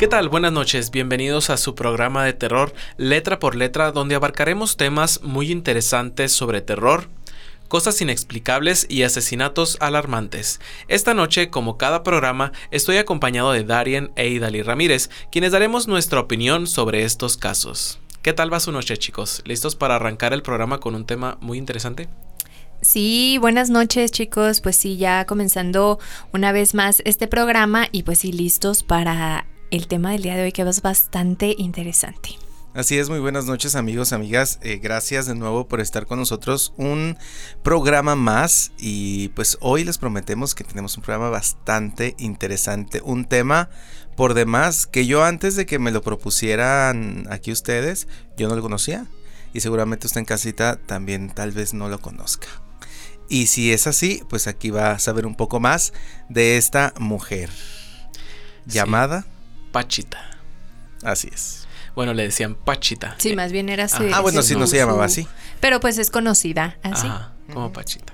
¿Qué tal? Buenas noches, bienvenidos a su programa de terror Letra por Letra, donde abarcaremos temas muy interesantes sobre terror, cosas inexplicables y asesinatos alarmantes. Esta noche, como cada programa, estoy acompañado de Darien e Idali Ramírez, quienes daremos nuestra opinión sobre estos casos. ¿Qué tal va su noche, chicos? ¿Listos para arrancar el programa con un tema muy interesante? Sí, buenas noches chicos, pues sí, ya comenzando una vez más este programa y pues sí, listos para el tema del día de hoy que es bastante interesante. Así es, muy buenas noches amigos, amigas. Eh, gracias de nuevo por estar con nosotros. Un programa más y pues hoy les prometemos que tenemos un programa bastante interesante. Un tema por demás que yo antes de que me lo propusieran aquí ustedes, yo no lo conocía. Y seguramente usted en casita también tal vez no lo conozca. Y si es así, pues aquí va a saber un poco más de esta mujer llamada Pachita. Así es. Bueno, le decían Pachita. Sí, más bien era así. Ah, bueno, sí, no se llamaba así. Pero pues es conocida así. Ajá, como Pachita.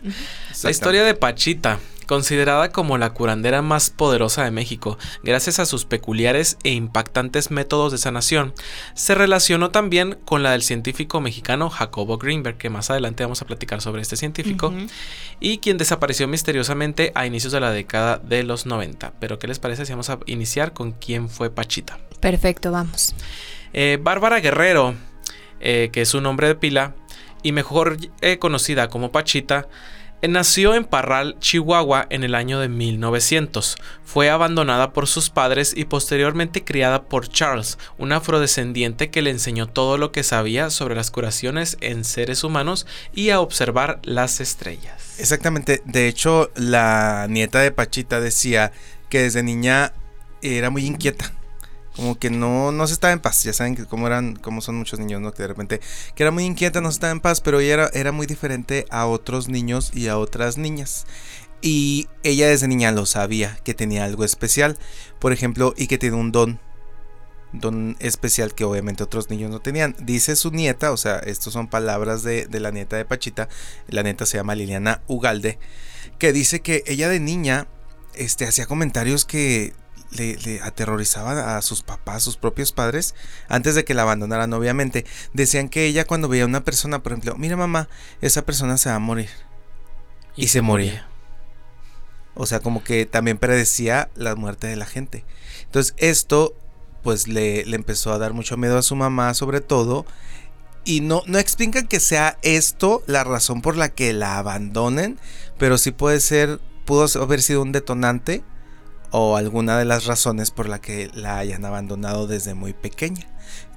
La historia de Pachita considerada como la curandera más poderosa de México, gracias a sus peculiares e impactantes métodos de sanación, se relacionó también con la del científico mexicano Jacobo Greenberg, que más adelante vamos a platicar sobre este científico, y quien desapareció misteriosamente a inicios de la década de los 90. Pero ¿qué les parece si vamos a iniciar con quién fue Pachita? Perfecto, vamos. Eh, Bárbara Guerrero, eh, que es su nombre de pila, y mejor eh, conocida como Pachita, Nació en Parral, Chihuahua en el año de 1900. Fue abandonada por sus padres y posteriormente criada por Charles, un afrodescendiente que le enseñó todo lo que sabía sobre las curaciones en seres humanos y a observar las estrellas. Exactamente, de hecho la nieta de Pachita decía que desde niña era muy inquieta como que no, no se estaba en paz. Ya saben que como eran, como son muchos niños, ¿no? Que de repente, que era muy inquieta, no estaba en paz, pero ella era, era muy diferente a otros niños y a otras niñas. Y ella desde niña lo sabía, que tenía algo especial, por ejemplo, y que tiene un don. Don especial que obviamente otros niños no tenían. Dice su nieta, o sea, estas son palabras de, de la nieta de Pachita. La nieta se llama Liliana Ugalde. Que dice que ella de niña este, hacía comentarios que le, aterrorizaba a sus papás, sus propios padres, antes de que la abandonaran, obviamente. Decían que ella cuando veía a una persona, por ejemplo, mira mamá, esa persona se va a morir. Y, se, moría. O sea, como que también predecía la muerte de la gente. Entonces esto, pues le, le empezó a dar mucho miedo a su mamá, sobre todo. Y no, no explican que sea esto la razón por la que la abandonen, pero sí puede ser, pudo haber sido un detonante o alguna de las razones por la que la hayan abandonado desde muy pequeña.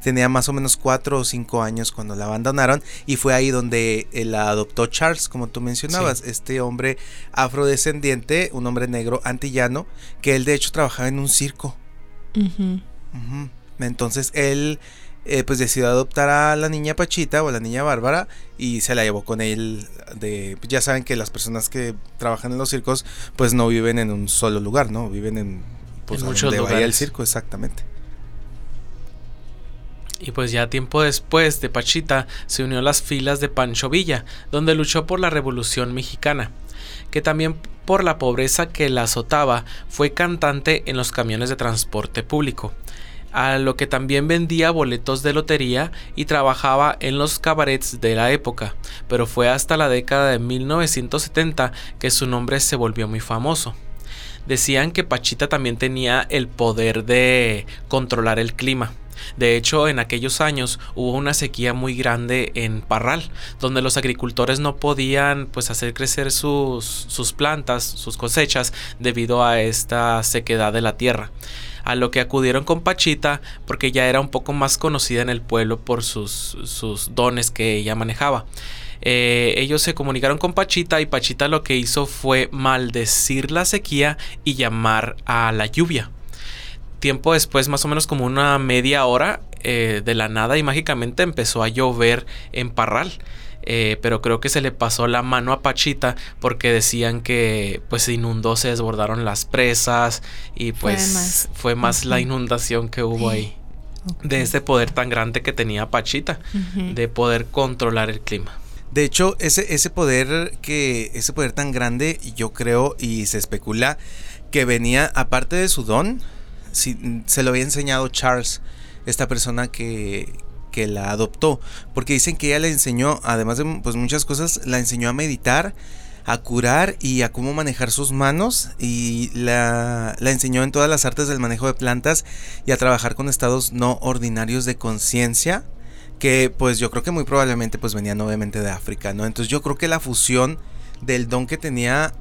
Tenía más o menos 4 o 5 años cuando la abandonaron y fue ahí donde eh, la adoptó Charles, como tú mencionabas, este hombre afrodescendiente, un hombre negro antillano, que él de hecho trabajaba en un circo. Entonces él eh, pues decidió adoptar a la niña Pachita o a la niña Bárbara y se la llevó con él de ya saben que las personas que trabajan en los circos pues no viven en un solo lugar, ¿no? Viven en pues muchos lugares. el circo exactamente. Y pues ya tiempo después de Pachita se unió a las filas de Pancho Villa, donde luchó por la Revolución Mexicana, que también por la pobreza que la azotaba fue cantante en los camiones de transporte público a lo que también vendía boletos de lotería y trabajaba en los cabarets de la época, pero fue hasta la década de 1970 que su nombre se volvió muy famoso. Decían que Pachita también tenía el poder de controlar el clima. De hecho, en aquellos años hubo una sequía muy grande en Parral, donde los agricultores no podían pues hacer crecer sus, sus plantas, sus cosechas, debido a esta sequedad de la tierra a lo que acudieron con Pachita porque ya era un poco más conocida en el pueblo por sus, sus dones que ella manejaba. Eh, ellos se comunicaron con Pachita y Pachita lo que hizo fue maldecir la sequía y llamar a la lluvia. Tiempo después, más o menos como una media hora, eh, de la nada y mágicamente empezó a llover en Parral. Eh, pero creo que se le pasó la mano a Pachita porque decían que pues se inundó, se desbordaron las presas y pues fue más, la inundación que hubo ahí. De este poder tan grande que tenía Pachita, de poder controlar el clima. De hecho, ese, ese poder que, ese poder tan grande, yo creo y se especula que venía, aparte de su don, si se lo había enseñado Charles, esta persona que, que la adoptó, porque dicen que ella le enseñó, además de pues, muchas cosas, la enseñó a meditar, a curar y a cómo manejar sus manos y la, la, enseñó en todas las artes del manejo de plantas y a trabajar con estados no ordinarios de conciencia que pues yo creo que muy probablemente pues venían obviamente de África, ¿no? Entonces yo creo que la fusión del don que tenía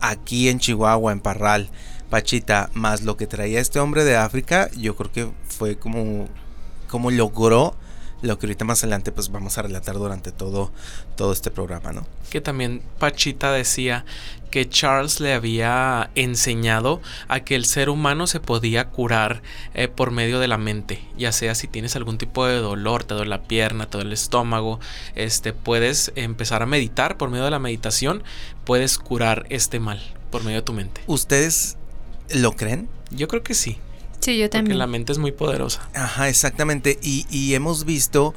aquí en Chihuahua, en Parral, Pachita, más lo que traía este hombre de África, yo creo que fue como, como logró lo que ahorita más adelante pues vamos a relatar durante todo, todo este programa, ¿no? Que también Pachita decía que Charles le había enseñado a que el ser humano se podía curar eh, por medio de la mente, ya sea si tienes algún tipo de dolor, te duele la pierna, te duele el estómago, este puedes empezar a meditar por medio de la meditación, puedes curar este mal por medio de tu mente. ¿Ustedes lo creen? Yo creo que sí. Sí, yo también. Porque la mente es muy poderosa. Ajá, exactamente. Y, hemos visto,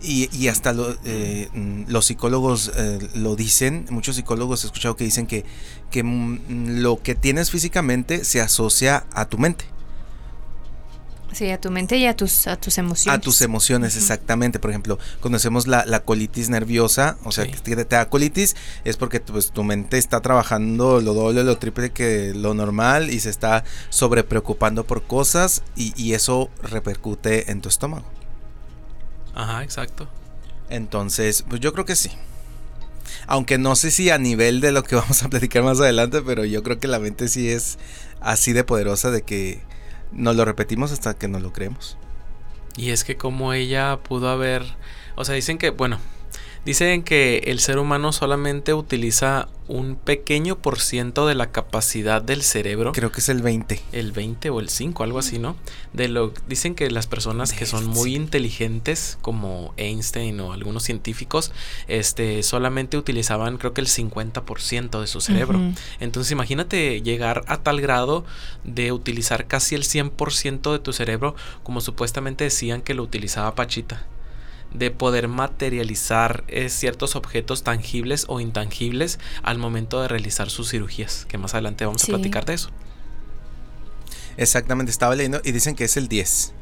y, hasta eh, los psicólogos eh, lo dicen, muchos psicólogos he escuchado que dicen que, que mm, lo que tienes físicamente se asocia a tu mente. Sí, a tu mente y a tus, a tus emociones. A tus emociones, exactamente. Por ejemplo, conocemos la, la colitis nerviosa, o sea, que te, da colitis es porque pues, tu mente está trabajando lo doble, lo triple que lo normal y se está sobre preocupando por cosas y, y eso repercute en tu estómago. Ajá, exacto. Entonces, pues yo creo que sí. Aunque no sé si a nivel de lo que vamos a platicar más adelante, pero yo creo que la mente sí es así de poderosa de que nos lo repetimos hasta que nos lo creemos. Y es que como ella pudo haber, o sea, dicen que, bueno, Dicen que el ser humano solamente utiliza un pequeño por ciento de la capacidad del cerebro. Creo que es el 20. El 20 o el 5, algo así, ¿no? De lo dicen que las personas que son muy inteligentes como Einstein o algunos científicos, este solamente utilizaban creo que el 50% de su cerebro. Entonces, imagínate llegar a tal grado de utilizar casi el 100% de tu cerebro como supuestamente decían que lo utilizaba Pachita de poder materializar eh, ciertos objetos tangibles o intangibles al momento de realizar sus cirugías, que más adelante vamos a platicar de eso. Exactamente, estaba leyendo y dicen que es el 10.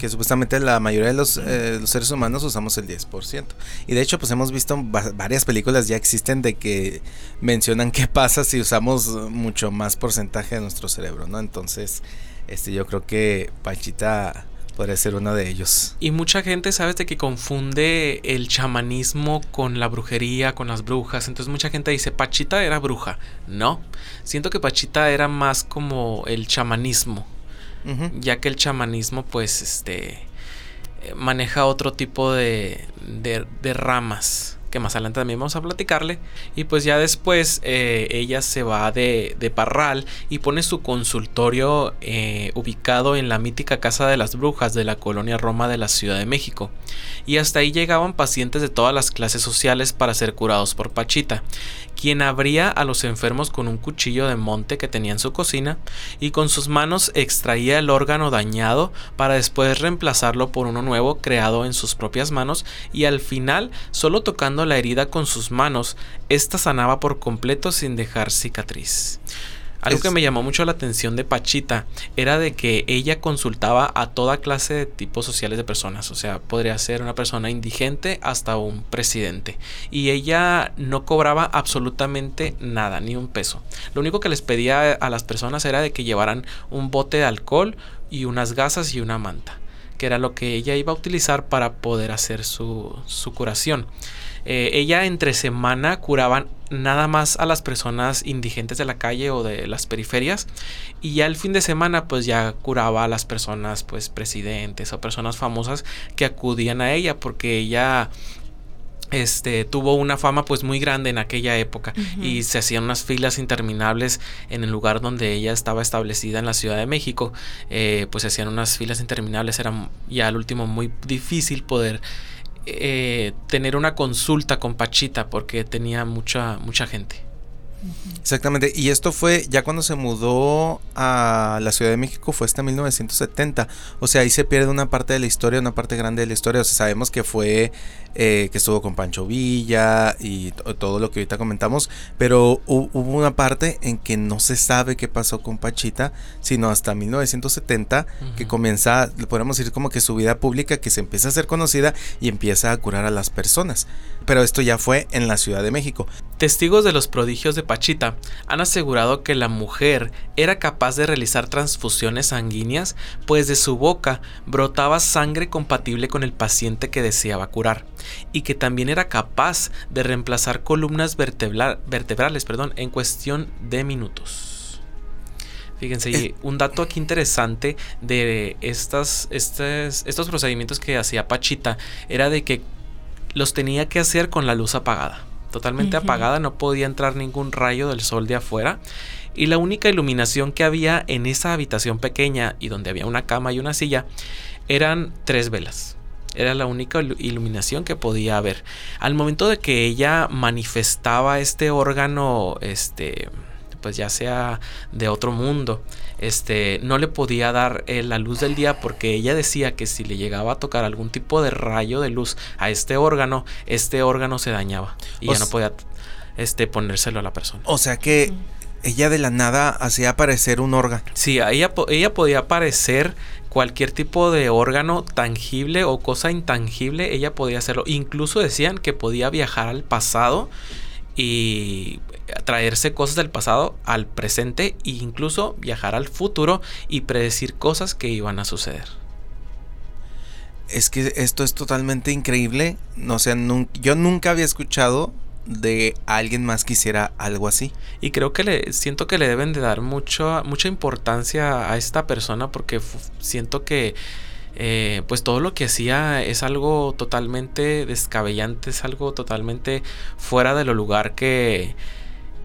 Que supuestamente la mayoría de los, eh, los, seres humanos usamos el 10%. Y de hecho, pues hemos visto varias películas ya existen de que mencionan qué pasa si usamos mucho más porcentaje de nuestro cerebro, ¿no? Entonces, este, yo creo que Pachita Podría ser uno de ellos. Y mucha gente, sabes, de que confunde el chamanismo con la brujería, con las brujas. Entonces mucha gente dice, Pachita era bruja. No, siento que Pachita era más como el chamanismo. Ya que el chamanismo, pues, este, eh, maneja otro tipo de, de, de ramas que más adelante también vamos a platicarle. Y pues ya después eh, ella se va de, de, Parral y pone su consultorio eh, ubicado en la mítica Casa de las Brujas de la colonia Roma de la Ciudad de México. Y hasta ahí llegaban pacientes de todas las clases sociales para ser curados por Pachita, quien abría a los enfermos con un cuchillo de monte que tenía en su cocina y con sus manos extraía el órgano dañado para después reemplazarlo por uno nuevo creado en sus propias manos y al final solo tocando la herida con sus manos, esta sanaba por completo sin dejar cicatriz. Algo que me llamó mucho la atención de Pachita era de que ella consultaba a toda clase de tipos sociales de personas, o sea, podría ser una persona indigente hasta un presidente. Y ella no cobraba absolutamente nada, ni un peso. Lo único que les pedía a las personas era de que llevaran un bote de alcohol y unas gasas y una manta, que era lo que ella iba a utilizar para poder hacer su, su curación. Eh, ella entre semana curaba nada más a las personas indigentes de la calle o de las periferias y ya el fin de semana pues ya curaba a las personas pues presidentes o personas famosas que acudían a ella porque ella este tuvo una fama pues muy grande en aquella época y se hacían unas filas interminables en el lugar donde ella estaba establecida en la Ciudad de México. Eh, pues se hacían unas filas interminables era ya al último muy difícil poder eh, tener una consulta con Pachita porque tenía mucha, mucha gente. Exactamente, y esto fue ya cuando se mudó a la Ciudad de México, fue hasta 1970. O sea, ahí se pierde una parte de la historia, una parte grande de la historia. O sea, sabemos que fue eh, que estuvo con Pancho Villa y todo lo que ahorita comentamos, pero hubo una parte en que no se sabe qué pasó con Pachita, sino hasta 1970 que comienza, podemos decir como que su vida pública, que se empieza a ser conocida y empieza a curar a las personas. Pero esto ya fue en la Ciudad de México. Testigos de los prodigios de Pachita han asegurado que la mujer era capaz de realizar transfusiones sanguíneas, pues de su boca brotaba sangre compatible con el paciente que deseaba curar, y que también era capaz de reemplazar columnas vertebrales perdón, en cuestión de minutos. Fíjense, un dato aquí interesante de estas, estos procedimientos que hacía Pachita era de que los tenía que hacer con la luz apagada totalmente apagada, no podía entrar ningún rayo del sol de afuera. Y la única iluminación que había en esa habitación pequeña y donde había una cama y una silla eran tres velas. Era la única iluminación que podía haber. Al momento de que ella manifestaba este órgano, este, pues ya sea de otro mundo, este, no le podía dar eh, la luz del día porque ella decía que si le llegaba a tocar algún tipo de rayo de luz a este órgano, este órgano se dañaba y ya no podía este, ponérselo a la persona. O sea que ella de la nada hacía aparecer un órgano. Sí, ella, ella podía aparecer cualquier tipo de órgano tangible o cosa intangible, ella podía hacerlo. Incluso decían que podía viajar al pasado y traerse cosas del pasado al presente e incluso viajar al futuro y predecir cosas que iban a suceder. Es que esto es totalmente increíble. No sé, yo nunca había escuchado de alguien más que hiciera algo así. Y creo que le siento que le deben de dar mucho, mucha importancia a esta persona porque siento que eh, pues todo lo que hacía es algo totalmente descabellante, es algo totalmente fuera de lo lugar que,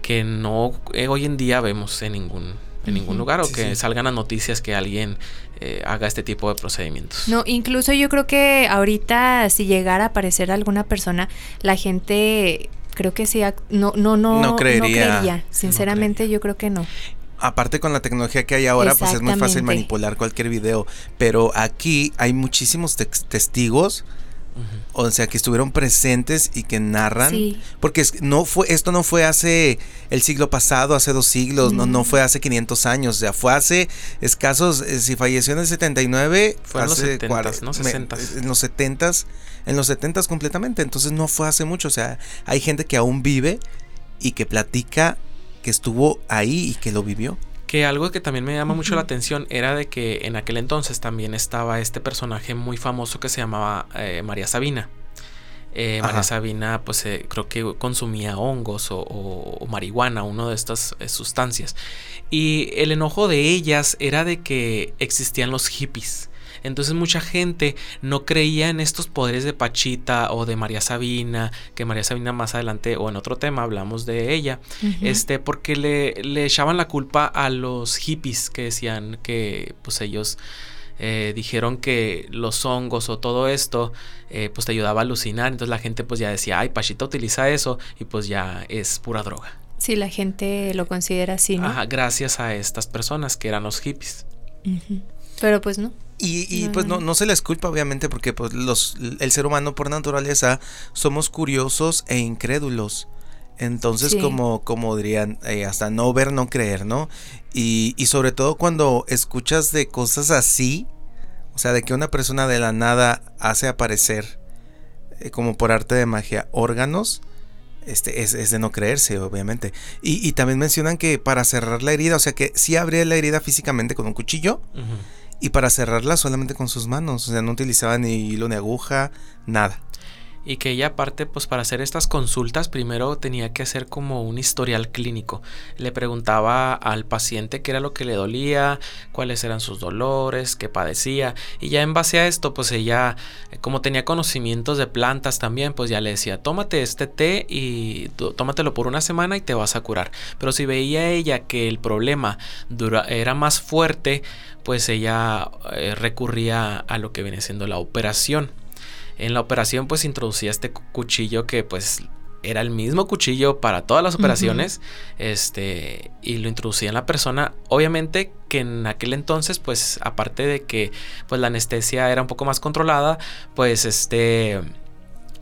que no eh, hoy en día vemos en ningún, en ningún lugar o que salgan las noticias que alguien eh, haga este tipo de procedimientos. No, incluso yo creo que ahorita si llegara a aparecer alguna persona, la gente creo que sí, no, no, no, no creería. Sinceramente yo creo que no aparte con la tecnología que hay ahora, pues es muy fácil manipular cualquier video. Pero aquí hay muchísimos testigos. O sea, que estuvieron presentes y que narran. Porque no fue, esto no fue hace el siglo pasado, hace dos siglos, no, no fue hace 500 años. O sea, fue hace escasos, eh, si falleció en el 79, fue hace en los 70, no 60. en los 70 en los 70 completamente. Entonces no fue hace mucho. O sea, hay gente que aún vive y que platica que estuvo ahí y que lo vivió. Que algo que también me llama mucho la atención era de que en aquel entonces también estaba este personaje muy famoso que se llamaba eh, María Sabina. Eh, María Sabina, pues eh, creo que consumía hongos o, marihuana, una de estas sustancias. Y el enojo de ellas era de que existían los hippies. Entonces mucha gente no creía en estos poderes de Pachita o de María Sabina, que María Sabina más adelante o en otro tema hablamos de ella, este, porque le, le echaban la culpa a los hippies que decían que pues ellos eh, dijeron que los hongos o todo esto eh, pues te ayudaba a alucinar, entonces la gente pues ya decía, ay, Pachita utiliza eso y pues ya es pura droga. Sí, la gente lo considera así, ¿no? Ajá, gracias a estas personas que eran los hippies. Pero pues no. Y, pues no, no se les culpa, obviamente, porque pues los, el ser humano por naturaleza somos curiosos e incrédulos. Entonces, como, como dirían, eh, hasta no ver, no creer, ¿no? Y, y sobre todo cuando escuchas de cosas así, o sea, de que una persona de la nada hace aparecer, eh, como por arte de magia, órganos, este, es, es, de no creerse, obviamente. Y, y, también mencionan que para cerrar la herida, o sea que sí abría la herida físicamente con un cuchillo y para cerrarla solamente con sus manos, o sea, no utilizaba ni hilo ni aguja, nada y que ella aparte pues para hacer estas consultas primero tenía que hacer como un historial clínico. Le preguntaba al paciente qué era lo que le dolía, cuáles eran sus dolores, qué padecía y ya en base a esto pues ella como tenía conocimientos de plantas también pues ya le decía tómate este té y tómatelo por una semana y te vas a curar. Pero si veía ella que el problema era más fuerte pues ella eh, recurría a lo que viene siendo la operación. En la operación pues introducía este cuchillo que pues era el mismo cuchillo para todas las operaciones, este, y lo introducía en la persona. Obviamente que en aquel entonces, pues, aparte de que, pues, la anestesia era un poco más controlada, pues, este,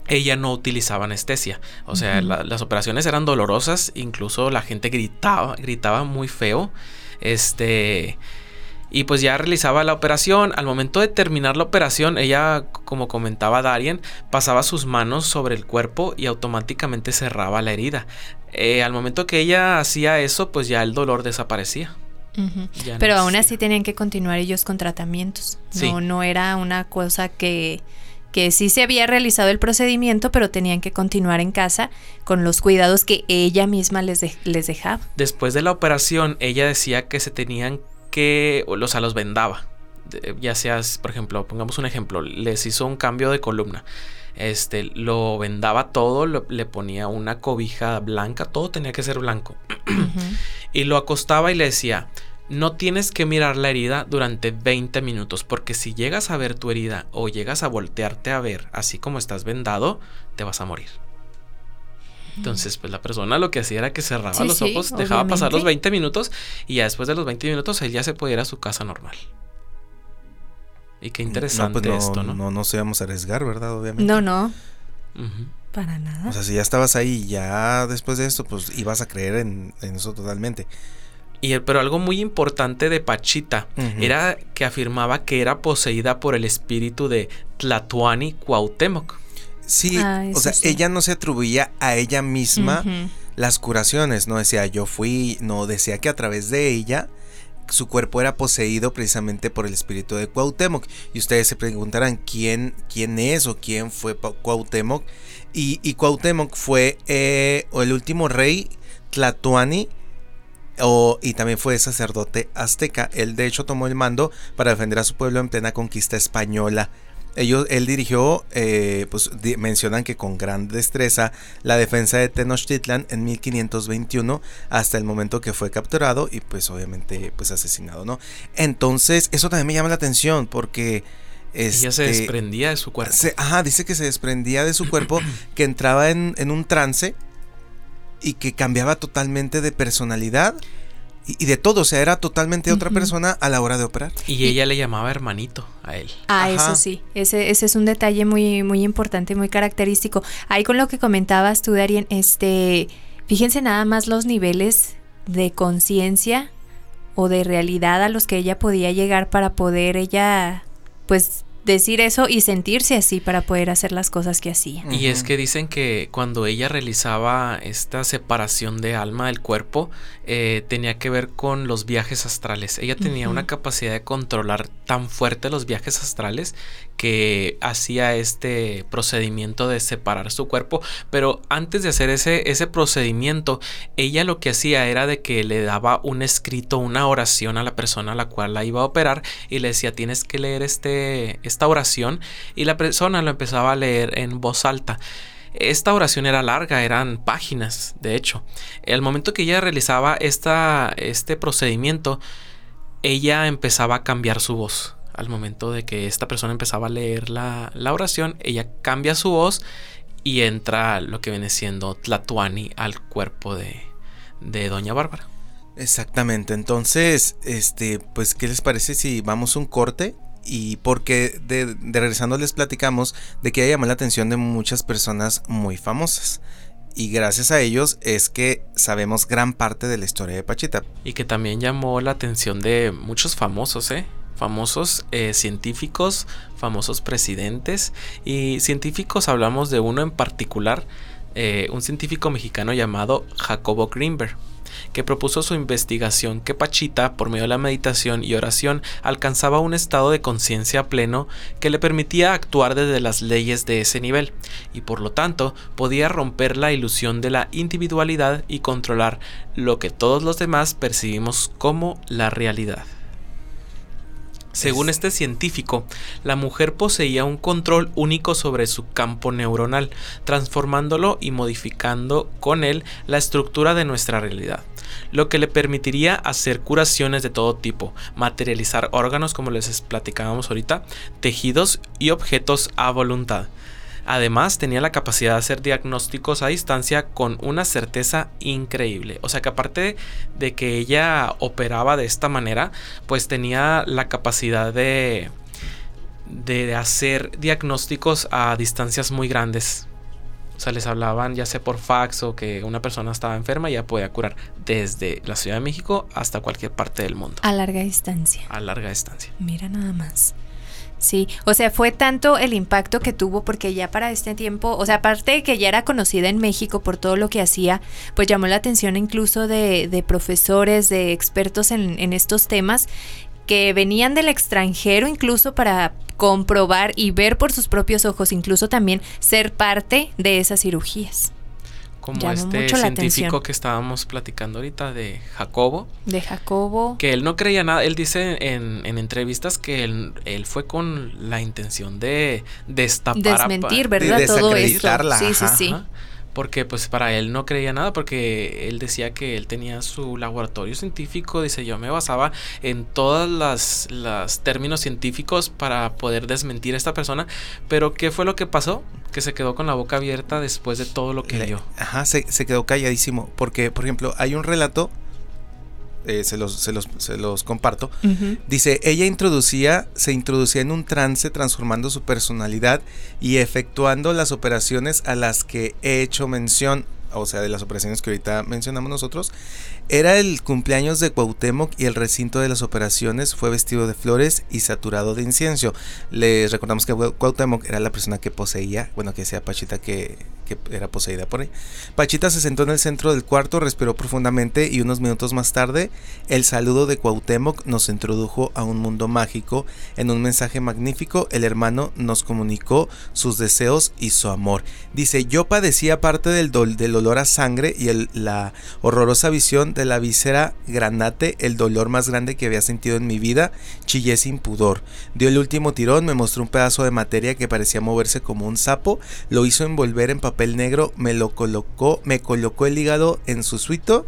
ella no utilizaba anestesia. O sea, las operaciones eran dolorosas, incluso la gente gritaba, gritaba muy feo. Este. Y pues ya realizaba la operación. Al momento de terminar la operación, ella, como comentaba Darien, pasaba sus manos sobre el cuerpo y automáticamente cerraba la herida. Eh, al momento que ella hacía eso, pues ya el dolor desaparecía. Pero aún así tenían que continuar ellos con tratamientos. No, no era una cosa que que sí se había realizado el procedimiento, pero tenían que continuar en casa con los cuidados que ella misma les, les dejaba. Después de la operación, ella decía que se tenían que, o sea, los vendaba. Ya seas, por ejemplo, pongamos un ejemplo, les hizo un cambio de columna. Este, lo vendaba todo, le ponía una cobija blanca, todo tenía que ser blanco. y lo acostaba y le decía, no tienes que mirar la herida durante 20 minutos, porque si llegas a ver tu herida o llegas a voltearte a ver así como estás vendado, te vas a morir. Entonces, pues la persona lo que hacía era que cerraba los ojos, dejaba pasar los 20 minutos y ya después de los 20 minutos él ya se podía ir a su casa normal. Y qué interesante no, pues esto, ¿no? No nos íbamos a arriesgar, ¿verdad? Obviamente. No, no. Para nada. O sea, si ya estabas ahí, ya después de esto, pues ibas a creer en, en eso totalmente. Y, pero algo muy importante de Pachita era que afirmaba que era poseída por el espíritu de Tlatuani Cuauhtémoc. Sí, ah, o sea, ella no se atribuía a ella misma las curaciones, no decía yo fui, no decía que a través de ella su cuerpo era poseído precisamente por el espíritu de Cuauhtémoc. Y ustedes se preguntarán quién, quién es o quién fue Cuauhtémoc. Y, y Cuauhtémoc fue eh, el último rey Tlatuani y también fue sacerdote azteca. Él de hecho tomó el mando para defender a su pueblo en plena conquista española. Ellos, él dirigió, eh, pues mencionan que con gran destreza, la defensa de Tenochtitlan en 1521 hasta el momento que fue capturado y pues obviamente pues asesinado, ¿no? Entonces eso también me llama la atención porque... Ella se este, desprendía de su cuerpo. ajá, dice que se desprendía de su cuerpo, que entraba en, en un trance y que cambiaba totalmente de personalidad y, de todo, o sea, era totalmente otra persona a la hora de operar. Y ella le llamaba hermanito a él. Ah, eso sí, ese, ese es un detalle muy, muy importante, muy característico. Ahí con lo que comentabas tú, Darien, este, fíjense nada más los niveles de conciencia o de realidad a los que ella podía llegar para poder ella, pues, decir eso y sentirse así para poder hacer las cosas que hacía. Y es que dicen que cuando ella realizaba esta separación de alma del cuerpo, eh, tenía que ver con los viajes astrales. Ella tenía una capacidad de controlar tan fuerte los viajes astrales que hacía este procedimiento de separar su cuerpo. Pero antes de hacer ese, ese procedimiento, ella lo que hacía era de que le daba un escrito, una oración a la persona a la cual la iba a operar y le decía tienes que leer este, esta oración y la persona lo empezaba a leer en voz alta. Esta oración era larga, eran páginas, de hecho. Al momento que ella realizaba esta, este procedimiento, ella empezaba a cambiar su voz. Al momento de que esta persona empezaba a leer la, oración, ella cambia su voz y entra lo que viene siendo Tlatuani al cuerpo de, de Doña Bárbara. Exactamente, entonces, este, pues, ¿qué les parece si vamos un corte y porque de, regresando les platicamos de que llamó la atención de muchas personas muy famosas. Y gracias a ellos es que sabemos gran parte de la historia de Pachita. Y que también llamó la atención de muchos famosos, ¿eh? Famosos eh, científicos, famosos presidentes. Y científicos hablamos de uno en particular, eh, un científico mexicano llamado Jacobo Greenberg que propuso su investigación que Pachita, por medio de la meditación y oración, alcanzaba un estado de conciencia pleno que le permitía actuar desde las leyes de ese nivel, y por lo tanto podía romper la ilusión de la individualidad y controlar lo que todos los demás percibimos como la realidad. Según este científico, la mujer poseía un control único sobre su campo neuronal, transformándolo y modificando con él la estructura de nuestra realidad, lo que le permitiría hacer curaciones de todo tipo, materializar órganos como les platicábamos ahorita, tejidos y objetos a voluntad. Además, tenía la capacidad de hacer diagnósticos a distancia con una certeza increíble. O sea que aparte de que ella operaba de esta manera, pues tenía la capacidad de, de hacer diagnósticos a distancias muy grandes O sea, les hablaban ya sea por fax o que una persona estaba enferma y ya podía curar desde la Ciudad de México hasta cualquier parte del mundo. A larga distancia. A larga distancia. Mira nada más. Sí, o sea, fue tanto el impacto que tuvo porque ya para este tiempo, o sea, aparte de que ya era conocida en México por todo lo que hacía, pues llamó la atención incluso de, de profesores, de expertos en, en estos temas que venían del extranjero incluso para comprobar y ver por sus propios ojos, incluso también ser parte de esas cirugías. Como Llamó este científico que estábamos platicando ahorita de Jacobo, De Jacobo. que él no creía nada. Él dice en, en entrevistas que él, él fue con la intención de destapar a Desmentir, de ¿verdad? Todo esto. Sí, sí, sí. Ajá, Porque pues para él no creía nada porque él decía que él tenía su laboratorio científico, dice yo me basaba en todas las, las términos científicos para poder desmentir a esta persona, pero ¿qué fue lo que pasó? Que se quedó con la boca abierta después de todo lo que Le- vio. Ajá, se, se quedó calladísimo. Porque, por ejemplo, hay un relato, eh, se, los, se, los, se los comparto. Dice, ella introducía, se introducía en un trance transformando su personalidad y efectuando las operaciones a las que he hecho mención, o sea, de las operaciones que ahorita mencionamos nosotros. Era el cumpleaños de Cuauhtémoc y el recinto de las operaciones fue vestido de flores y saturado de incienso. Les recordamos que Cuauhtémoc era la persona que poseía, bueno, que decía Pachita que, que era poseída por ella. Pachita se sentó en el centro del cuarto, respiró profundamente y unos minutos más tarde el saludo de Cuauhtémoc nos introdujo a un mundo mágico. En un mensaje magnífico, el hermano nos comunicó sus deseos y su amor. Dice, yo padecía parte del, dol- del olor a sangre y la horrorosa visión de la víscera granate, el dolor más grande que había sentido en mi vida. Chillé sin pudor. Dio el último tirón, me mostró un pedazo de materia que parecía moverse como un sapo, lo hizo envolver en papel negro, me lo colocó, me colocó el hígado en su suito.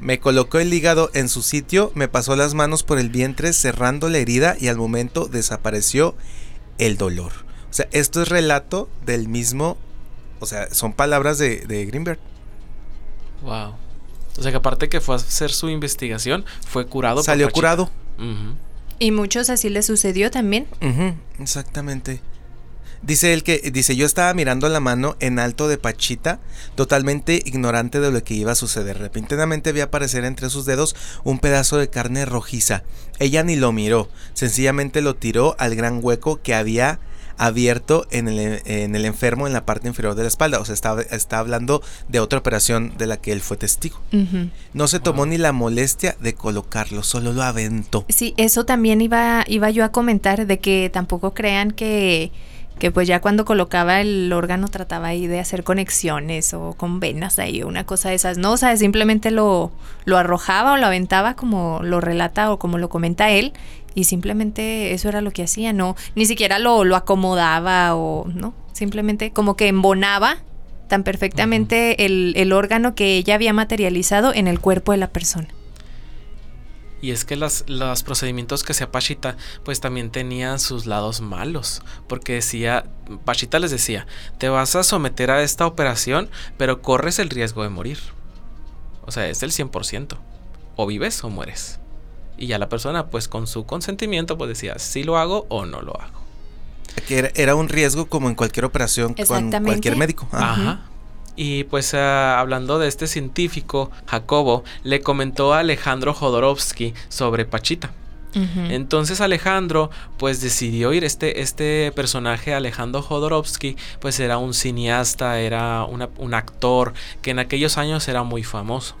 Me colocó el hígado en su sitio, me pasó las manos por el vientre cerrando la herida y al momento desapareció el dolor. O sea, esto es relato del mismo, o sea, son palabras de, de Greenberg. Wow. O sea que aparte que fue a hacer su investigación, fue curado. Salió curado. Y muchos así les sucedió también. Exactamente. Dice él que, dice, yo estaba mirando la mano en alto de Pachita, totalmente ignorante de lo que iba a suceder. Repentinamente vi aparecer entre sus dedos un pedazo de carne rojiza. Ella ni lo miró, sencillamente lo tiró al gran hueco que había abierto en el, en el enfermo en la parte inferior de la espalda. O sea, está, está hablando de otra operación de la que él fue testigo. No se tomó ni la molestia de colocarlo, solo lo aventó. Sí, eso también iba, iba yo a comentar de que tampoco crean que, que pues ya cuando colocaba el órgano trataba ahí de hacer conexiones o con venas ahí o una cosa de esas. No, o sea, simplemente lo, lo arrojaba o lo aventaba como lo relata o como lo comenta él y simplemente eso era lo que hacía, no, ni siquiera lo, lo acomodaba o no, simplemente como que embonaba tan perfectamente el, el órgano que ella había materializado en el cuerpo de la persona. Y es que las, los procedimientos que hacía Pachita, pues también tenían sus lados malos. Porque decía, Pachita les decía, te vas a someter a esta operación, pero corres el riesgo de morir. O sea, es del 100%. O vives o mueres. Y ya la persona, pues con su consentimiento, pues decía, si lo hago o no lo hago. Que era, era un riesgo como en cualquier operación con cualquier médico. Ah. Ajá. Y pues ah, hablando de este científico, Jacobo le comentó a Alejandro Jodorowsky sobre Pachita. Entonces Alejandro pues decidió ir, este, este personaje Alejandro Jodorowsky pues era un cineasta, era una- un actor que en aquellos años era muy famoso.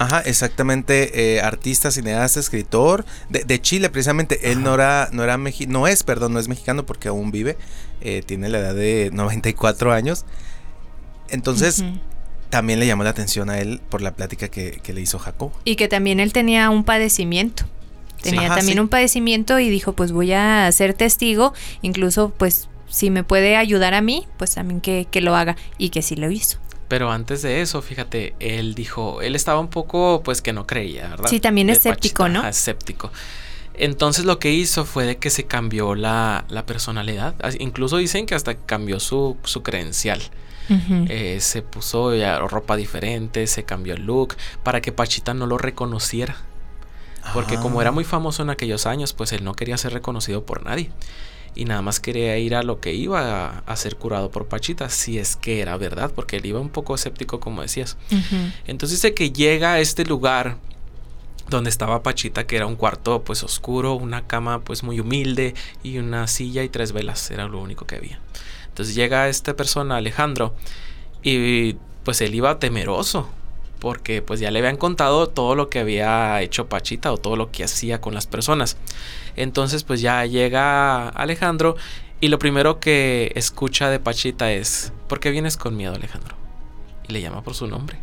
Ajá, exactamente, eh, artista, cineasta, escritor de, de Chile, precisamente. Él no era, no era mexi- no es, perdón, no es mexicano porque aún vive, eh, tiene la edad de 94 años. Entonces, también le llamó la atención a él por la plática que, que le hizo Jacobo. Y que también él tenía un padecimiento. Sí. Tenía Ajá, también sí. un padecimiento y dijo, pues voy a ser testigo, incluso pues si me puede ayudar a mí, pues también que, que lo haga y que sí lo hizo. Pero antes de eso, fíjate, él dijo, él estaba un poco pues que no creía, ¿verdad? Sí, también De escéptico, Pachita, ¿no? ajá, escéptico. Entonces lo que hizo fue de que se cambió la, la personalidad. Incluso dicen que hasta cambió su, su credencial. Eh, se puso ya ropa diferente, se cambió el look para que Pachita no lo reconociera. Porque Ah. como era muy famoso en aquellos años, pues él no quería ser reconocido por nadie. Y nada más quería ir a lo que iba a, ser curado por Pachita, si es que era verdad, porque él iba un poco escéptico como decías. Entonces dice que llega a este lugar donde estaba Pachita, que era un cuarto pues oscuro, una cama pues muy humilde y una silla y tres velas, era lo único que había. Entonces llega esta persona, Alejandro, y pues él iba temeroso, porque pues ya le habían contado todo lo que había hecho Pachita o todo lo que hacía con las personas. Entonces pues ya llega Alejandro y lo primero que escucha de Pachita es, ¿por qué vienes con miedo Alejandro? Y le llama por su nombre.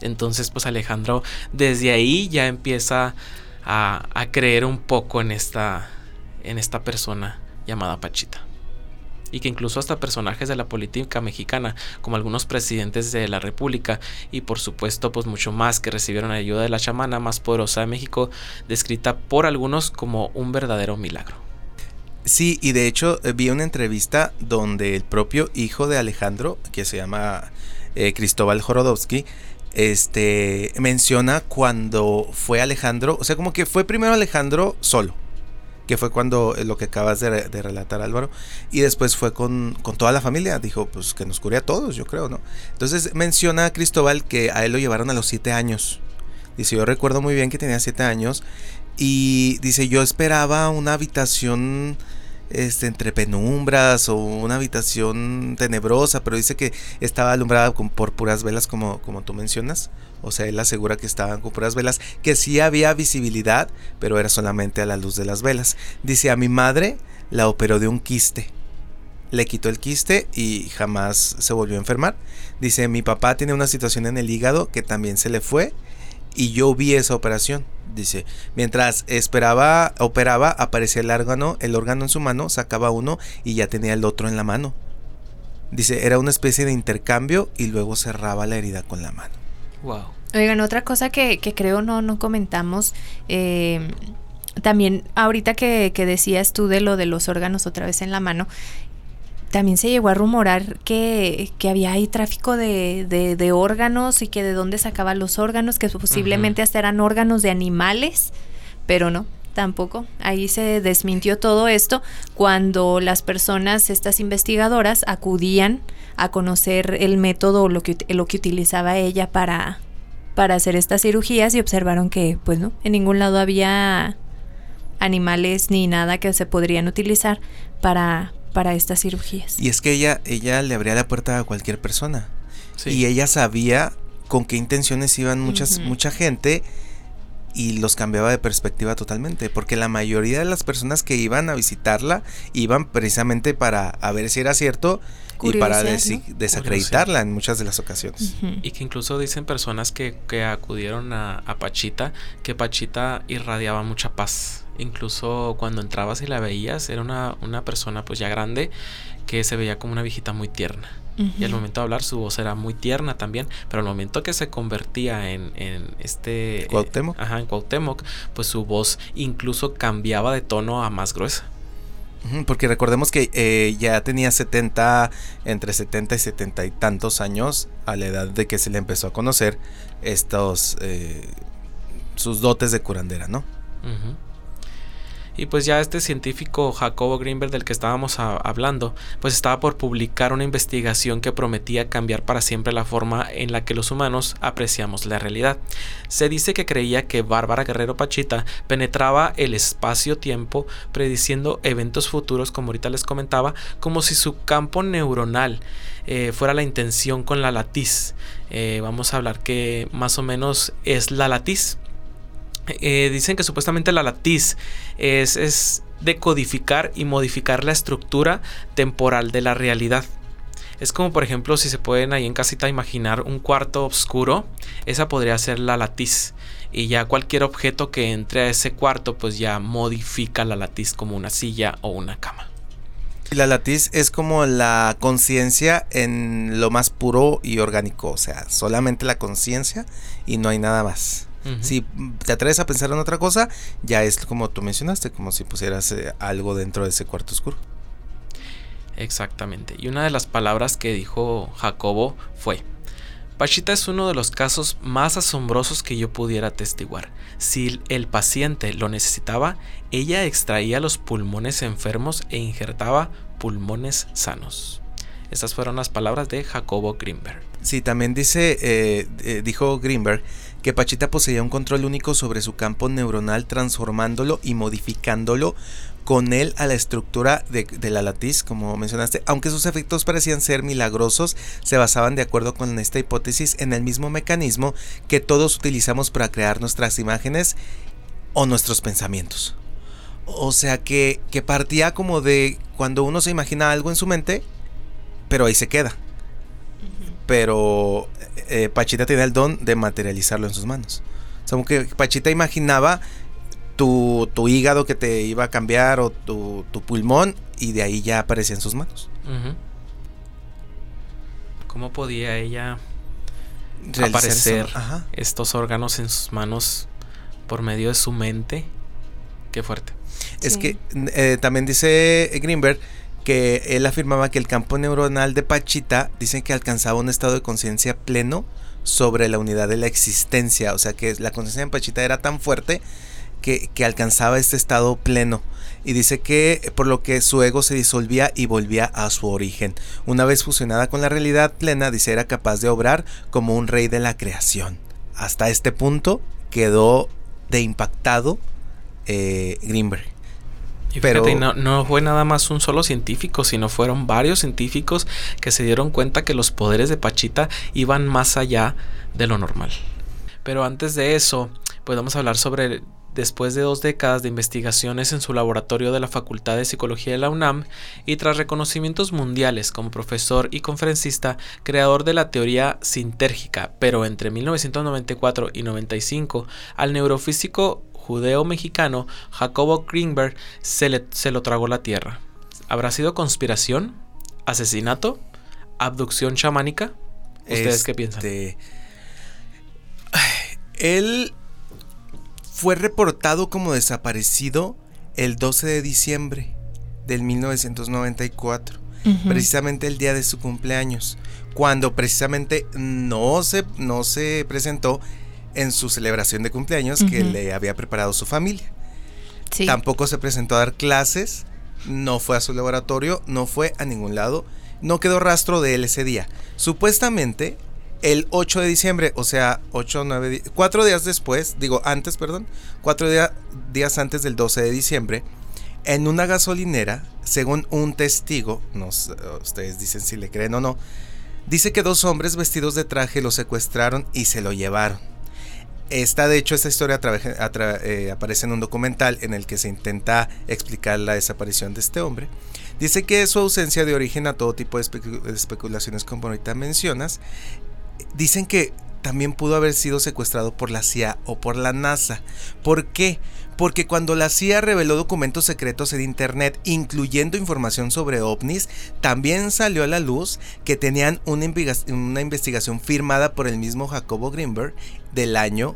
Entonces pues Alejandro desde ahí ya empieza a, a creer un poco en esta, en esta persona llamada Pachita y que incluso hasta personajes de la política mexicana, como algunos presidentes de la República y por supuesto pues mucho más que recibieron ayuda de la chamana más poderosa de México, descrita por algunos como un verdadero milagro. Sí, y de hecho eh, vi una entrevista donde el propio hijo de Alejandro, que se llama eh, Cristóbal Jorodowski, este menciona cuando fue Alejandro, o sea, como que fue primero Alejandro solo que fue cuando eh, lo que acabas de, relatar Álvaro, y después fue con, toda la familia, dijo pues que nos cure a todos, yo creo, ¿no? Entonces menciona a Cristóbal que a él lo llevaron a los siete años, dice yo recuerdo muy bien que tenía siete años, y dice yo esperaba una habitación este, entre penumbras o una habitación tenebrosa, pero dice que estaba alumbrada por puras velas como, como tú mencionas. O sea, él asegura que estaban con puras velas, que sí había visibilidad, pero era solamente a la luz de las velas. Dice, a mi madre la operó de un quiste. Le quitó el quiste y jamás se volvió a enfermar. Dice, mi papá tiene una situación en el hígado que también se le fue y yo vi esa operación. Dice, mientras esperaba, operaba, aparecía el órgano, el órgano en su mano, sacaba uno y ya tenía el otro en la mano. Dice, era una especie de intercambio y luego cerraba la herida con la mano. Wow. Oigan, otra cosa que, creo no, no comentamos, eh, también ahorita que, que, decías tú de lo de los órganos otra vez en la mano, también se llegó a rumorar que, había ahí tráfico de, de, órganos y que de dónde sacaban los órganos, que posiblemente hasta eran órganos de animales, pero no, tampoco. Ahí se desmintió todo esto cuando las personas, estas investigadoras, acudían a conocer el método o lo que, lo que utilizaba ella para, para hacer estas cirugías y observaron que, pues no, en ningún lado había animales ni nada que se podrían utilizar para, para estas cirugías. Y es que ella, ella le abría la puerta a cualquier persona. Y ella sabía con qué intenciones iban muchas, mucha gente y los cambiaba de perspectiva totalmente, porque la mayoría de las personas que iban a visitarla iban precisamente para a ver si era cierto y para desacreditarla en muchas de las ocasiones. Y que incluso dicen personas que, que acudieron a, a, Pachita que Pachita irradiaba mucha paz. Incluso cuando entrabas y la veías, era una, una persona pues ya grande que se veía como una viejita muy tierna. Y al momento de hablar su voz era muy tierna también, pero al momento que se convertía en, en este... Cuauhtémoc. Ajá, en Cuauhtémoc, pues su voz incluso cambiaba de tono a más gruesa. Porque recordemos que eh, ya tenía 70, entre 70 y 70 y tantos años a la edad de que se le empezó a conocer estos, eh, sus dotes de curandera, ¿no? Y pues ya este científico Jacobo Greenberg del que estábamos hablando, pues estaba por publicar una investigación que prometía cambiar para siempre la forma en la que los humanos apreciamos la realidad. Se dice que creía que Bárbara Guerrero Pachita penetraba el espacio-tiempo prediciendo eventos futuros, como ahorita les comentaba, como si su campo neuronal eh, fuera la intención con la latiz. Eh, vamos a hablar que más o menos es la latiz eh, dicen que supuestamente la latiz es, es decodificar y modificar la estructura temporal de la realidad. Es como por ejemplo si se pueden ahí en casita imaginar un cuarto oscuro, esa podría ser la latiz. Y ya cualquier objeto que entre a ese cuarto pues ya modifica la latiz como una silla o una cama. La latiz es como la conciencia en lo más puro y orgánico, o sea, solamente la conciencia y no hay nada más. Si te atreves a pensar en otra cosa, ya es como tú mencionaste, como si pusieras eh, algo dentro de ese cuarto oscuro. Exactamente. Y una de las palabras que dijo Jacobo fue, Pachita es uno de los casos más asombrosos que yo pudiera atestiguar. Si el paciente lo necesitaba, ella extraía los pulmones enfermos e injertaba pulmones sanos. Estas fueron las palabras de Jacobo Greenberg. Sí, también dice, eh, eh, dijo Greenberg que Pachita poseía un control único sobre su campo neuronal, transformándolo y modificándolo con él a la estructura de, la latiz, como mencionaste, aunque sus efectos parecían ser milagrosos, se basaban de acuerdo con esta hipótesis en el mismo mecanismo que todos utilizamos para crear nuestras imágenes o nuestros pensamientos. O sea que, que partía como de cuando uno se imagina algo en su mente, pero ahí se queda. Pero eh, Pachita tenía el don de materializarlo en sus manos. O sea, que Pachita imaginaba tu, hígado que te iba a cambiar o tu, pulmón y de ahí ya aparecía en sus manos. ¿Cómo podía ella aparecer estos órganos en sus manos por medio de su mente? Qué fuerte. Es que eh, también dice Greenberg que él afirmaba que el campo neuronal de Pachita dicen que alcanzaba un estado de conciencia pleno sobre la unidad de la existencia, o sea que la conciencia de Pachita era tan fuerte que, alcanzaba este estado pleno y dice que por lo que su ego se disolvía y volvía a su origen. Una vez fusionada con la realidad plena, dice era capaz de obrar como un rey de la creación. Hasta este punto quedó de impactado eh, Greenberg. Pero no, fue nada más un solo científico, sino fueron varios científicos que se dieron cuenta que los poderes de Pachita iban más allá de lo normal. Pero antes de eso, pues vamos a hablar sobre después de dos décadas de investigaciones en su laboratorio de la Facultad de Psicología de la UNAM y tras reconocimientos mundiales como profesor y conferencista, creador de la teoría sintérgica, pero entre 1994 y 95, al neurofísico judeo-mexicano Jacobo Greenberg se, se lo tragó la tierra. ¿Habrá sido conspiración? ¿Asesinato? ¿Abducción chamánica? ¿Ustedes qué piensan? Este, él fue reportado como desaparecido el 12 de diciembre del 1994, precisamente el día de su cumpleaños, cuando precisamente no se, no se presentó en su celebración de cumpleaños que le había preparado su familia. Tampoco se presentó a dar clases, no fue a su laboratorio, no fue a ningún lado, no quedó rastro de él ese día. Supuestamente, el 8 de diciembre, o sea, 8, 9, 4 días después, digo antes, perdón, 4 días antes del 12 de diciembre, en una gasolinera, según un testigo, no, ustedes dicen si le creen o no, dice que dos hombres vestidos de traje lo secuestraron y se lo llevaron. Esta, de hecho, esta historia eh, aparece en un documental en el que se intenta explicar la desaparición de este hombre. Dice que su ausencia de origen a todo tipo de, especulaciones, como ahorita mencionas. Dicen que también pudo haber sido secuestrado por la CIA o por la NASA. ¿Por qué? Porque cuando la CIA reveló documentos secretos en Internet, incluyendo información sobre ovnis, también salió a la luz que tenían una, una investigación firmada por el mismo Jacobo Greenberg del año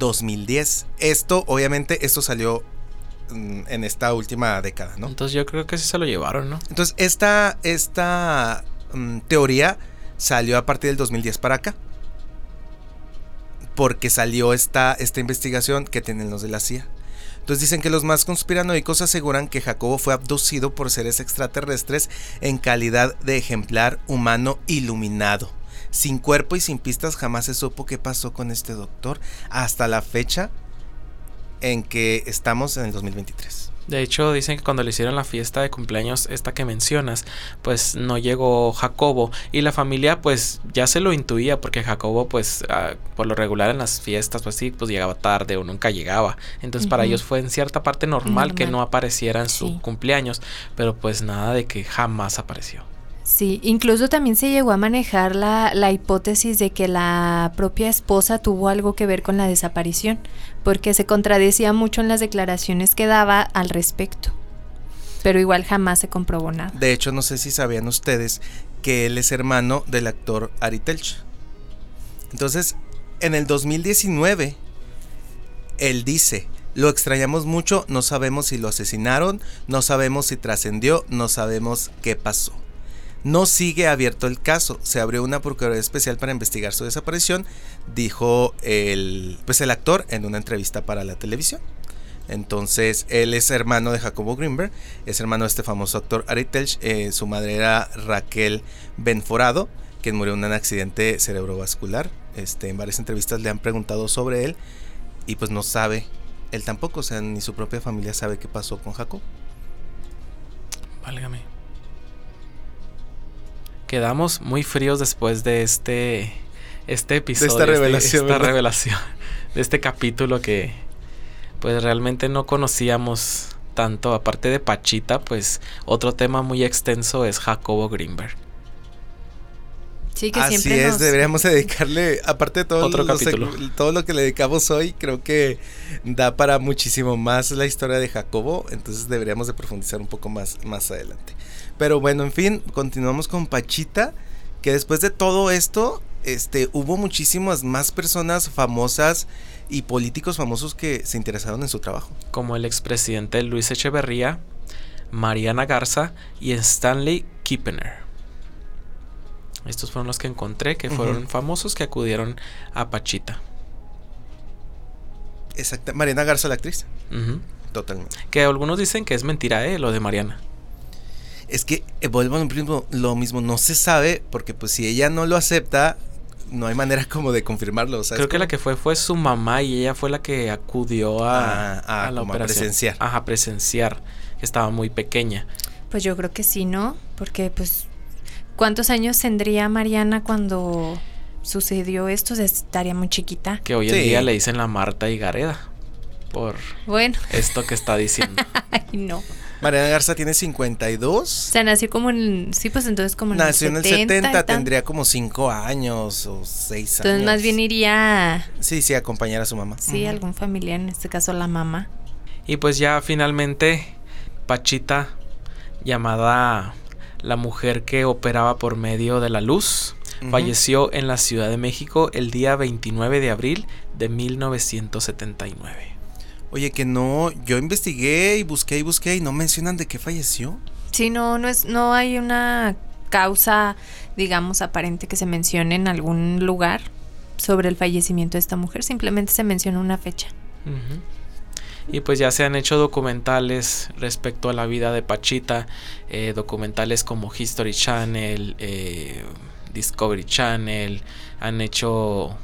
2010. Esto, obviamente, esto salió mm, en esta última década, ¿no? Entonces yo creo que sí se lo llevaron, ¿no? Entonces esta, esta mm, teoría salió a partir del 2010 para acá. Porque salió esta, esta investigación que tienen los de la CIA. Entonces dicen que los más conspiranoicos aseguran que Jacobo fue abducido por seres extraterrestres en calidad de ejemplar humano iluminado sin cuerpo y sin pistas jamás se supo qué pasó con este doctor hasta la fecha en que estamos en el 2023. De hecho, dicen que cuando le hicieron la fiesta de cumpleaños, esta que mencionas, pues no llegó Jacobo y la familia pues ya se lo intuía porque Jacobo pues ah, por lo regular en las fiestas pues sí, pues llegaba tarde o nunca llegaba. Entonces para ellos fue en cierta parte normal, que no apareciera en su cumpleaños, pero pues nada de que jamás apareció. Sí, incluso también se llegó a manejar la, la, hipótesis de que la propia esposa tuvo algo que ver con la desaparición, porque se contradecía mucho en las declaraciones que daba al respecto. Pero igual jamás se comprobó nada. De hecho, no sé si sabían ustedes que él es hermano del actor Ari Telch. Entonces, en el 2019, él dice, lo extrañamos mucho, no sabemos si lo asesinaron, no sabemos si trascendió, no sabemos qué pasó. No sigue abierto el caso. Se abrió una procuraduría especial para investigar su desaparición, dijo el, pues el actor en una entrevista para la televisión. Entonces, él es hermano de Jacobo Greenberg, es hermano de este famoso actor Ari Telch. Eh, su madre era Raquel Benforado, quien murió en un accidente cerebrovascular. Este, en varias entrevistas le han preguntado sobre él y pues no sabe, él tampoco, o sea, ni su propia familia sabe qué pasó con Jacob. Válgame. Quedamos muy fríos después de este este episodio, de esta revelación, esta revelación, de este capítulo que pues realmente no conocíamos tanto, aparte de Pachita, pues otro tema muy extenso es Jacobo Greenberg. Sí, que Así siempre es, nos- deberíamos dedicarle, aparte de todo, Otro los todo lo que le dedicamos hoy, creo que da para muchísimo más la historia de Jacobo, entonces deberíamos de profundizar un poco más, más adelante. Pero bueno, en fin, continuamos con Pachita, que después de todo esto, este, hubo muchísimas más personas famosas y políticos famosos que se interesaron en su trabajo. como el expresidente Luis Echeverría, Mariana Garza y Stanley Kippener. Estos fueron los que encontré que fueron famosos que acudieron a Pachita. Exacta, Mariana Garza, la actriz, totalmente. Que algunos dicen que es mentira, ¿eh? Lo de Mariana. Es que eh, vuelvo a lo mismo, lo mismo, no se sabe, porque pues si ella no lo acepta, no hay manera como de confirmarlo. ¿sabes Creo que la que fue fue su mamá y ella fue la que acudió a, Ah, ah, a la como a operación. presenciar. Ajá, a presenciar. Estaba muy pequeña. Pues yo creo que sí, ¿no? Porque pues ¿cuántos años tendría Mariana cuando sucedió esto? O sea, estaría muy chiquita. Que hoy en Sí. día le dicen la Marta Higareda. Por Bueno, esto que está diciendo. ay no. O Mariana Garza tiene 52. sea, nació como en sí, pues entonces como en Nació en el 70, y 70, tal. tendría como 5 años o 6 años. Entonces más bien iría Sí, sí, acompañar a su mamá. sí, Ujú. algún familiar, en este caso la mamá. Y pues ya finalmente Pachita, llamada la mujer que operaba por medio de la luz, Ujú. falleció en la Ciudad de México el día 29 de abril de 1979. Oye, que no, yo investigué y busqué y busqué y no mencionan de qué falleció. Sí, no, no es, no hay una causa, digamos, aparente que se mencione en algún lugar sobre el fallecimiento de esta mujer. Simplemente se menciona una fecha. Y pues ya se han hecho documentales respecto a la vida de Pachita, eh, documentales como History Channel, eh, Discovery Channel, han hecho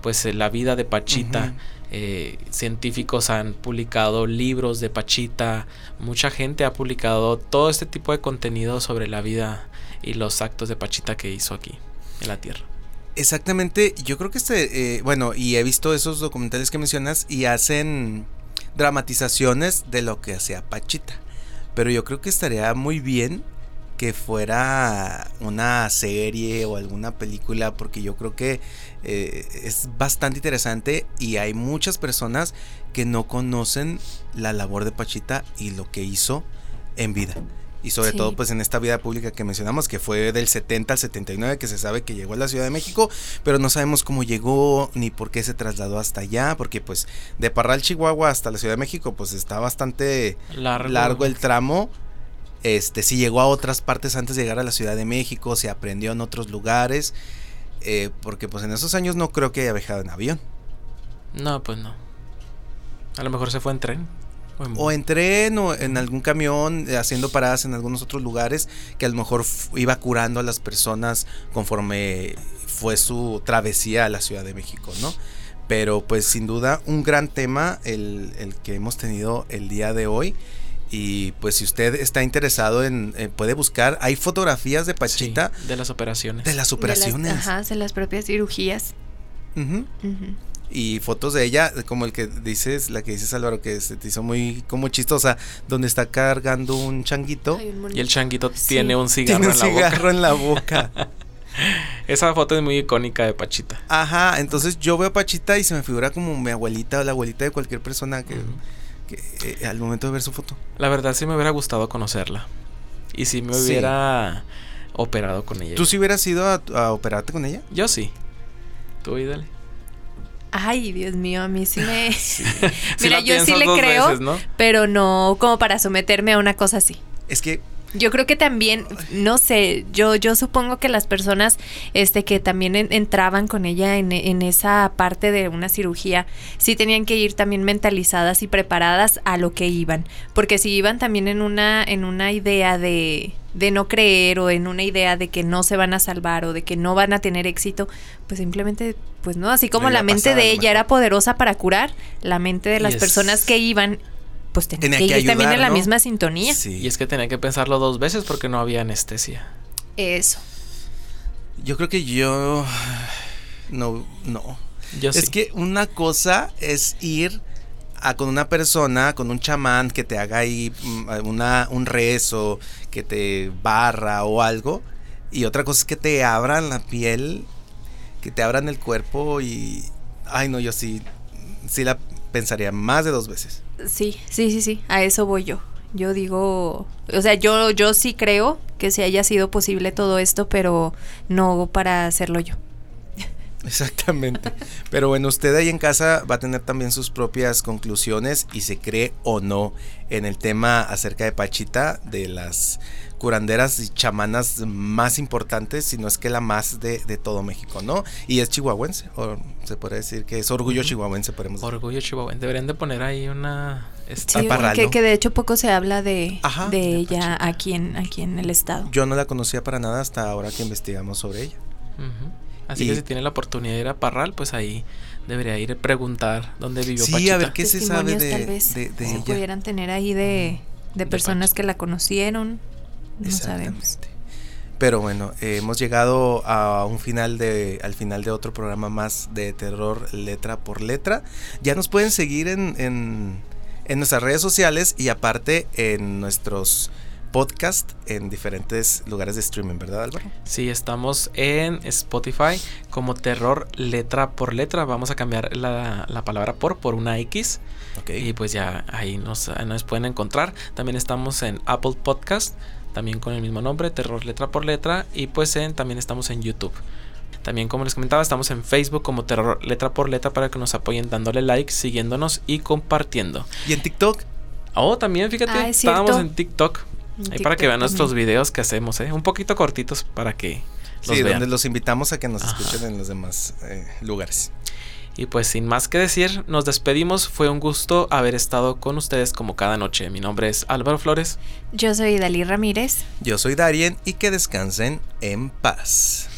pues eh, la vida de Pachita. Eh, científicos han publicado libros de Pachita, mucha gente ha publicado todo este tipo de contenido sobre la vida y los actos de Pachita que hizo aquí en la Tierra. Exactamente, yo creo que este, eh, bueno, y he visto esos documentales que mencionas y hacen dramatizaciones de lo que hacía Pachita. Pero yo creo que estaría muy bien que fuera una serie o alguna película porque yo creo que eh, es bastante interesante y hay muchas personas que no conocen la labor de Pachita y lo que hizo en vida. Y sobre Sí. todo pues en esta vida pública que mencionamos que fue del 70 al 79 que se sabe que llegó a la Ciudad de México, pero no sabemos cómo llegó ni por qué se trasladó hasta allá, porque pues de Parral, Chihuahua hasta la Ciudad de México pues está bastante Largo, largo el tramo. Este, si llegó a otras partes antes de llegar a la Ciudad de México, se aprendió en otros lugares, eh, porque pues en esos años no creo que haya viajado en avión. No, pues no. A lo mejor se fue en tren. O en, O en tren o en algún camión, eh, haciendo paradas en algunos otros lugares, que a lo mejor iba curando a las personas conforme fue su travesía a la Ciudad de México, ¿no? Pero pues sin duda un gran tema el, el que hemos tenido el día de hoy. Y pues si usted está interesado en, eh, puede buscar, hay fotografías de sí, Pachita de las operaciones. de las operaciones. De las, ajá, de las propias cirugías. Ujú. y fotos de ella, como el que dices, la que dices Álvaro, que se te hizo muy como chistosa, donde está cargando un changuito. Ay, un Y el changuito Sí. tiene un cigarro Tiene un en la cigarro boca. en la boca. Esa foto es muy icónica de Pachita. Ajá, entonces yo veo a Pachita y se me figura como mi abuelita o la abuelita de cualquier persona que. Que, eh, al momento de ver su foto. La verdad sí me hubiera gustado conocerla. Y si me Sí. hubiera operado con ella. ¿Tú sí hubieras ido a, a operarte con ella? Yo sí. Tú y dale. Ay, Dios mío, a mí sí me... Sí Mira, yo sí le creo. veces, ¿no? Pero no como para someterme a una cosa así. Es que Yo creo que también, no sé, yo, yo supongo que las personas este, que también entraban con ella en, en, esa parte de una cirugía, sí tenían que ir también mentalizadas y preparadas a lo que iban. Porque si iban también en una, en una idea de, de no creer o en una idea de que no se van a salvar o de que no van a tener éxito, pues simplemente, pues no, así como la mente de ella era poderosa para curar, la mente de las personas que iban pues tenía, que, ir también en la misma sintonía. Y es que tenía que pensarlo dos veces porque no había anestesia. Eso. Yo creo que yo no, no. Yo es que una cosa es ir a con una persona, con un chamán que te haga ahí mm, una, un rezo, que te barra o algo. Y otra cosa es que te abran la piel, que te abran el cuerpo y... Ay, no, yo sí, sí la pensaría más de dos veces. Sí, sí, sí, sí, a eso voy yo. Yo digo, o sea, yo, yo sí creo que se haya sido posible todo esto, pero no para hacerlo yo. Exactamente. Pero bueno, usted ahí en casa va a tener también sus propias conclusiones y se cree o no en el tema acerca de Pachita, de las curanderas y chamanas más importantes, si no es que la más de, todo México, ¿no? Y es chihuahuense, o se puede decir que es orgullo chihuahuense, podemos decir. Orgullo chihuahuense, deberían de poner ahí una... Sí, que, que, de hecho poco se habla de, de, ella aquí en, aquí en el estado. Yo no la conocía para nada hasta ahora que investigamos sobre ella. Así que si tiene la oportunidad de ir a Parral, pues ahí debería ir a preguntar dónde vivió sí, a ver qué se sabe de, tal vez de, pudieran tener ahí de, de personas que la conocieron. No sabemos. Pero bueno, eh, hemos llegado a un final de, al final de otro programa más de terror letra por letra. Ya nos pueden seguir en, en, en nuestras redes sociales y aparte en nuestros podcast en diferentes lugares de streaming, ¿verdad Álvaro? Sí, estamos en Spotify como terror letra por letra. Vamos a cambiar la, la palabra por por una X. Y pues ya ahí nos, nos pueden encontrar. También estamos en Apple Podcast también con el mismo nombre, Terror Letra por Letra, y pues en, también estamos en YouTube. También como les comentaba, estamos en Facebook como Terror Letra por Letra para que nos apoyen dándole like, siguiéndonos y compartiendo. ¿Y en TikTok? Oh, también fíjate, ah, estábamos en TikTok. ahí para que vean nuestros videos que hacemos, ¿eh? Un poquito cortitos para que los sí, donde los invitamos a que nos escuchen en los demás eh, lugares. Y pues sin más que decir, nos despedimos. Fue un gusto haber estado con ustedes como cada noche. Mi nombre es Álvaro Flores. Yo soy Dalí Ramírez. Yo soy Darien y que descansen en paz.